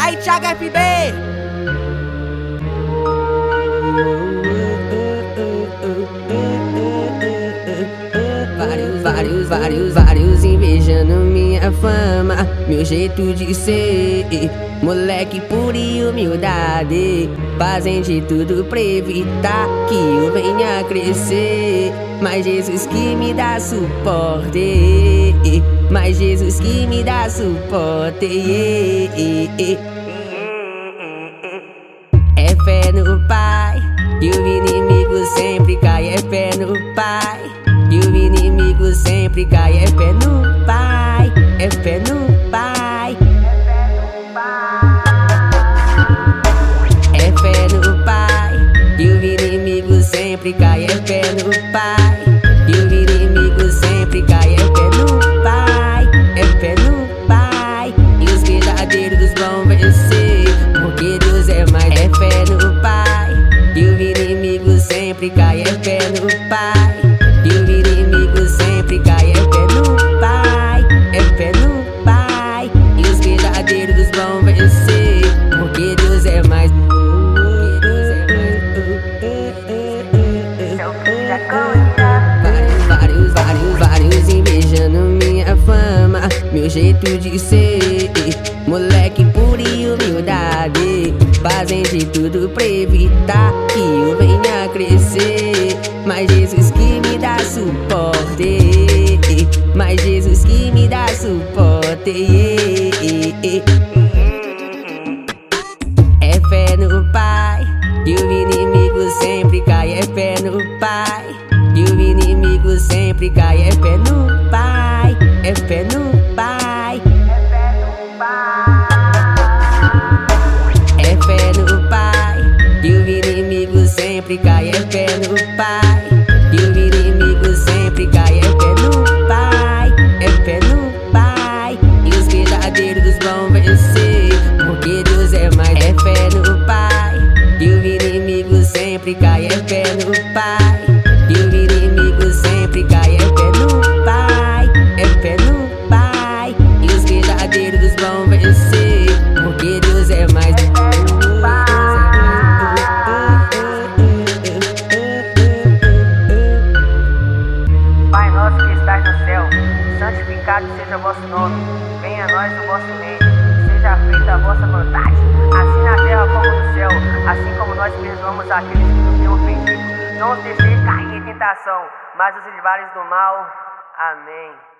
Aí, Thiago FB! Vários, vários, vários, vários invejando minha fama, meu jeito de ser. Moleque e humildade, fazem de tudo pra evitar que eu venha crescer. Mas Jesus que me dá suporte, mas Jesus que me dá suporte. É fé no Pai, e o inimigo sempre cai. É fé no Pai, e o inimigo sempre cai. É fé no Pai, é fé no Pai. E os verdadeiros vão vencer, porque Deus é mais. É fé no Pai, e o inimigo sempre cai. É fé no Pai, jeito de ser. Moleque puro e humildade, fazem de tudo pra evitar que eu venha crescer. Mas Jesus que me dá suporte, mas Jesus que me dá suporte. É fé no Pai, e o inimigo sempre cai. É fé no Pai, e o inimigo sempre cai. É fé no Pai, é fé no verdadeiros vão vencer, porque Deus é mais. É fé no Pai, e o inimigo sempre cai. É fé no Pai, e o inimigo santificado seja vosso nome. Venha a nós o vosso reino. Seja feita a vossa vontade, assim na terra como no céu. Assim como nós perdoamos aqueles que nos têm ofendido. Não os deixeis cair em tentação, mas os livrares do mal. Amém.